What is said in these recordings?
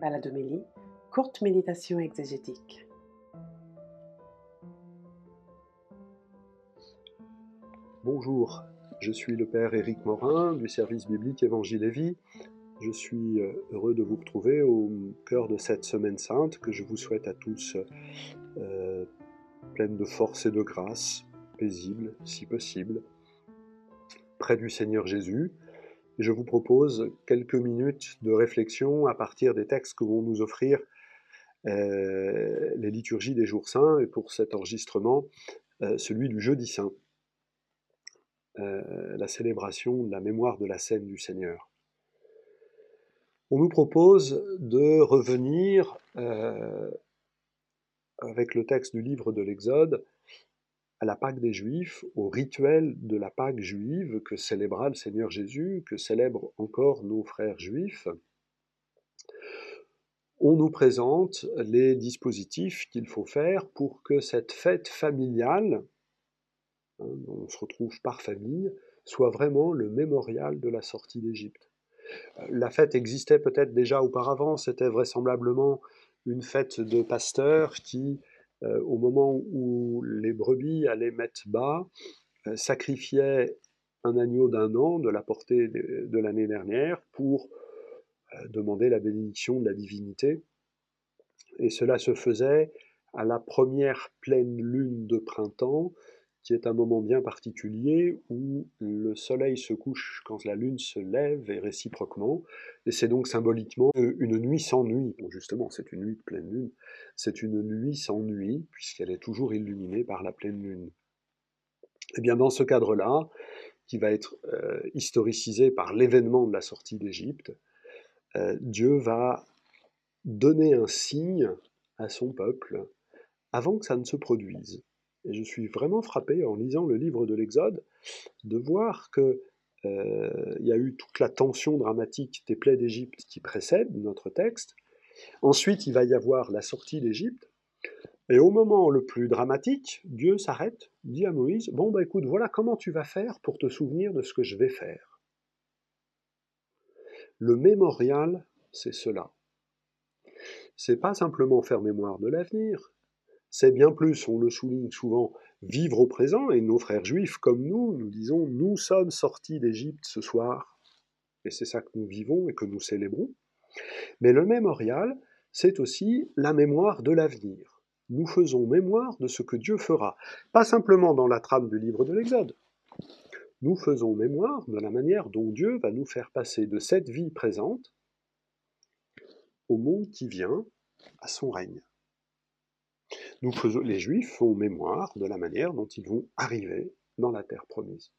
Baladomélie, courte méditation exégétique. Bonjour, je suis le Père Éric Morin du service biblique Évangile et Vie. Je suis euh, heureux de vous retrouver au cœur de cette semaine sainte que je vous souhaite à tous euh, pleine de force et de grâce, paisible si possible, près du Seigneur Jésus, je vous propose quelques minutes de réflexion à partir des textes que vont nous offrir euh, les liturgies des jours saints, et pour cet enregistrement, euh, celui du jeudi saint, euh, la célébration de la mémoire de la scène du Seigneur. On nous propose de revenir avec le texte du livre de l'Exode à la Pâque des Juifs, au rituel de la Pâque juive que célébra le Seigneur Jésus, que célèbrent encore nos frères juifs, on nous présente les dispositifs qu'il faut faire pour que cette fête familiale, hein, on se retrouve par famille, soit vraiment le mémorial de la sortie d'Égypte. La fête existait peut-être déjà auparavant, c'était vraisemblablement une fête de pasteurs qui euh, au moment où les brebis allaient mettre bas, euh, sacrifiaient un agneau d'un an de la portée de, l'année dernière pour euh, demander la bénédiction de la divinité. Et cela se faisait à la première pleine lune de printemps, qui est un moment bien particulier où le soleil se couche quand la lune se lève et réciproquement, et c'est donc symboliquement une nuit sans nuit. Bon, justement, c'est une nuit de pleine lune, c'est une nuit sans nuit, puisqu'elle est toujours illuminée par la pleine lune. Et eh bien dans ce cadre-là, qui va être euh, historicisé par l'événement de la sortie d'Égypte, euh, Dieu va donner un signe à son peuple avant que ça ne se produise. Et je suis vraiment frappé en lisant le livre de l'Exode de voir que euh, il y a eu toute la tension dramatique des plaies d'Égypte qui précède notre texte. Ensuite, il va y avoir la sortie d'Égypte. Et au moment le plus dramatique, Dieu s'arrête, dit à Moïse Bon, bah écoute, voilà comment tu vas faire pour te souvenir de ce que je vais faire. Le mémorial, c'est cela. C'est pas simplement faire mémoire de l'avenir, c'est bien plus, on le souligne souvent, vivre au présent, et nos frères juifs comme nous, nous disons, nous sommes sortis d'Égypte ce soir, et c'est ça que nous vivons et que nous célébrons. Mais le mémorial, c'est aussi la mémoire de l'avenir. Nous faisons mémoire de ce que Dieu fera, pas simplement dans la trame du livre de l'Exode. Nous faisons mémoire de la manière dont Dieu va nous faire passer de cette vie présente au monde qui vient, à son règne les Juifs font mémoire de la manière dont ils vont arriver dans la terre promise.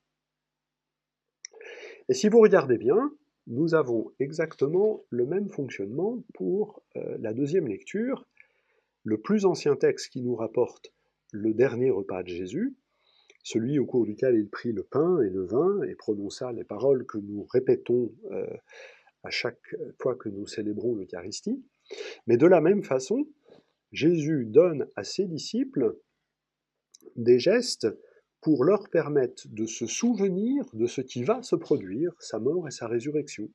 Et si vous regardez bien, nous avons exactement le même fonctionnement pour euh, la deuxième lecture. Le plus ancien texte qui nous rapporte le dernier repas de Jésus, celui au cours duquel il prit le pain et le vin et prononça les paroles que nous répétons euh, à chaque fois que nous célébrons l'Eucharistie. Mais de la même façon, Jésus donne à ses disciples des gestes pour leur permettre de se souvenir de ce qui va se produire, sa mort et sa résurrection.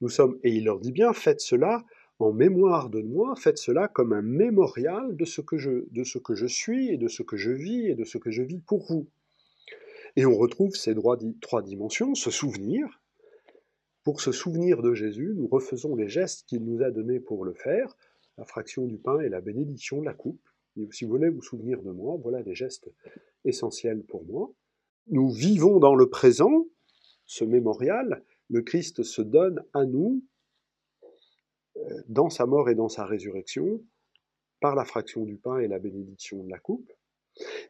Nous sommes, et il leur dit bien, faites cela en mémoire de moi, faites cela comme un mémorial de ce que je, de ce que je suis et de ce que je vis et de ce que je vis pour vous. Et on retrouve ces trois dimensions, se souvenir. Pour se souvenir de Jésus, nous refaisons les gestes qu'il nous a donnés pour le faire, la fraction du pain et la bénédiction de la coupe. Si vous voulez vous souvenir de moi, voilà des gestes essentiels pour moi. Nous vivons dans le présent, ce mémorial, le Christ se donne à nous euh, dans sa mort et dans sa résurrection, par la fraction du pain et la bénédiction de la coupe.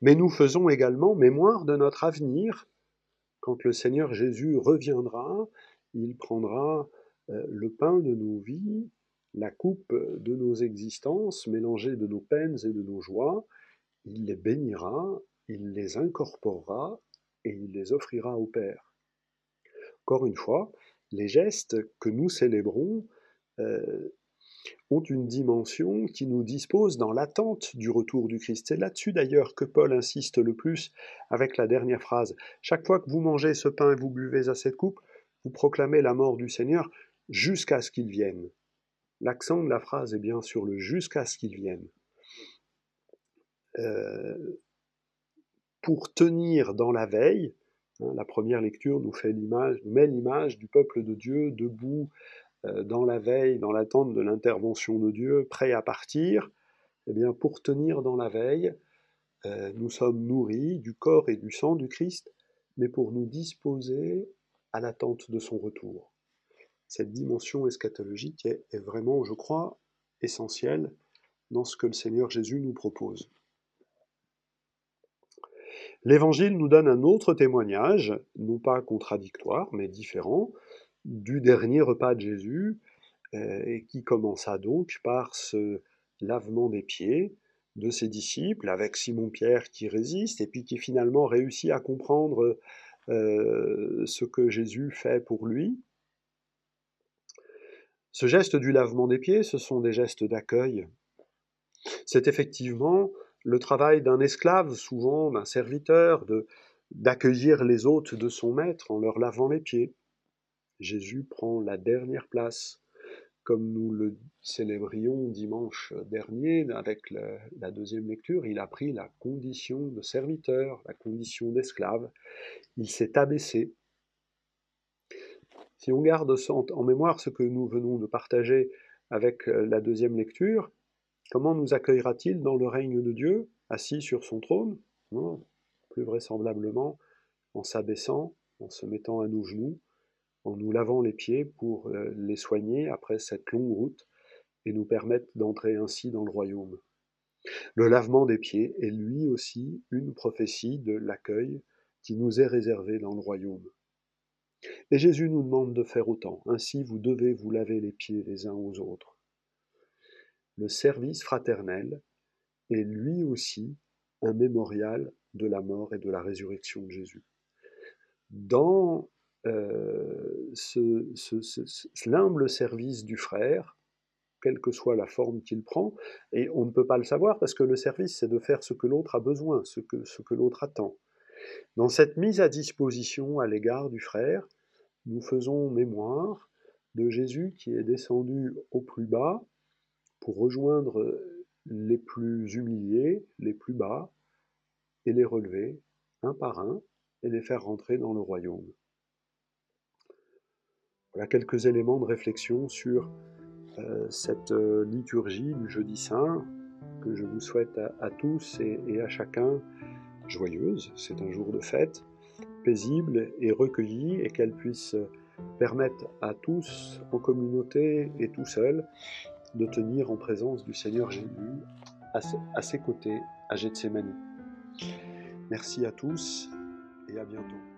Mais nous faisons également mémoire de notre avenir. Quand le Seigneur Jésus reviendra, il prendra euh, le pain de nos vies, la coupe de nos existences, mélangée de nos peines et de nos joies, il les bénira, il les incorporera et il les offrira au Père. Encore une fois, les gestes que nous célébrons euh, ont une dimension qui nous dispose dans l'attente du retour du Christ. C'est là-dessus d'ailleurs que Paul insiste le plus avec la dernière phrase. Chaque fois que vous mangez ce pain et vous buvez à cette coupe, vous proclamez la mort du Seigneur jusqu'à ce qu'il vienne. L'accent de la phrase est bien sur le jusqu'à ce qu'il vienne. pour tenir dans la veille, hein, la première lecture nous fait l'image, met l'image du peuple de Dieu debout dans la veille, dans l'attente de l'intervention de Dieu, prêt à partir. Eh bien, pour tenir dans la veille, nous sommes nourris du corps et du sang du Christ, mais pour nous disposer à l'attente de son retour. Cette dimension eschatologique est, vraiment, je crois, essentielle dans ce que le Seigneur Jésus nous propose. L'Évangile nous donne un autre témoignage, non pas contradictoire, mais différent, du dernier repas de Jésus, euh, qui commença donc par ce lavement des pieds de ses disciples, avec Simon-Pierre qui résiste, et puis qui finalement réussit à comprendre euh, ce que Jésus fait pour lui. Ce geste du lavement des pieds, ce sont des gestes d'accueil. C'est effectivement le travail d'un esclave, souvent d'un serviteur, d'accueillir les hôtes de son maître en leur lavant les pieds. Jésus prend la dernière place, comme nous le célébrions dimanche dernier avec la, deuxième lecture, il a pris la condition de serviteur, la condition d'esclave, il s'est abaissé. Si on garde en mémoire ce que nous venons de partager avec euh, la deuxième lecture, comment nous accueillera-t-il dans le règne de Dieu, assis sur son trône Plus vraisemblablement en s'abaissant, en se mettant à nos genoux, en nous lavant les pieds pour euh, les soigner après cette longue route et nous permettre d'entrer ainsi dans le royaume. Le lavement des pieds est lui aussi une prophétie de l'accueil qui nous est réservé dans le royaume. Et Jésus nous demande de faire autant. Ainsi, vous devez vous laver les pieds les uns aux autres. Le service fraternel est lui aussi un mémorial de la mort et de la résurrection de Jésus. Dans euh, ce, l'humble service du frère, quelle que soit la forme qu'il prend, et on ne peut pas le savoir parce que le service, c'est de faire ce que l'autre a besoin, ce que, ce que l'autre attend. Dans cette mise à disposition à l'égard du frère, nous faisons mémoire de Jésus qui est descendu au plus bas pour rejoindre les plus humiliés, les plus bas, et les relever un par un et les faire rentrer dans le royaume. Voilà quelques éléments de réflexion sur euh, cette euh, liturgie du jeudi saint que je vous souhaite à, tous et, à chacun joyeuse. C'est un jour de fête, paisible et recueilli et qu'elle puisse permettre à tous en communauté et tout seul de tenir en présence du Seigneur Jésus à ses côtés à Gethsemane. Merci à tous et à bientôt.